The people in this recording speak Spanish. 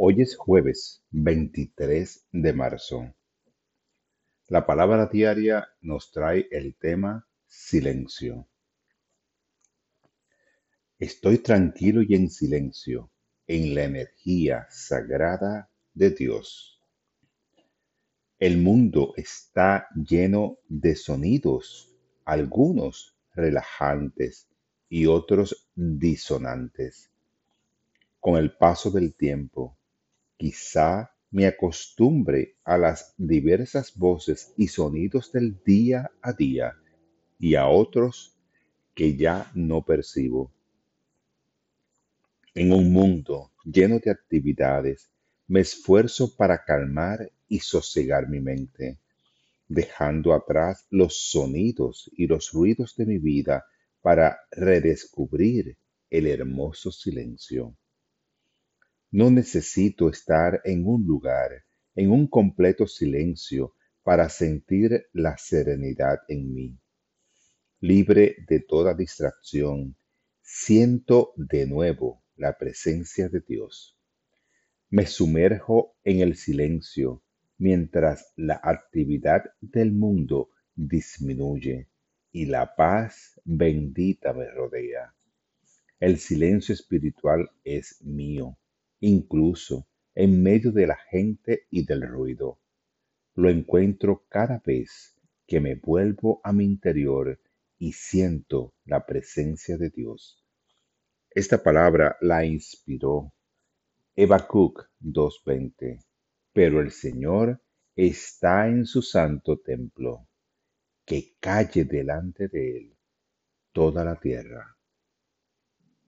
Hoy es jueves 23 de marzo. La palabra diaria nos trae el tema silencio. Estoy tranquilo y en silencio, en la energía sagrada de Dios. El mundo está lleno de sonidos, algunos relajantes y otros disonantes. Con el paso del tiempo, quizá me acostumbre a las diversas voces y sonidos del día a día y a otros que ya no percibo. En un mundo lleno de actividades, me esfuerzo para calmar y sosegar mi mente, dejando atrás los sonidos y los ruidos de mi vida para redescubrir el hermoso silencio. No necesito estar en un lugar, en un completo silencio, para sentir la serenidad en mí. Libre de toda distracción, siento de nuevo la presencia de Dios. Me sumerjo en el silencio mientras la actividad del mundo disminuye y la paz bendita me rodea. El silencio espiritual es mío, incluso en medio de la gente y del ruido. Lo encuentro cada vez que me vuelvo a mi interior y siento la presencia de Dios. Esta palabra la inspiró Habacuc 2.20. Pero el Señor está en su santo templo, que calle delante de él toda la tierra.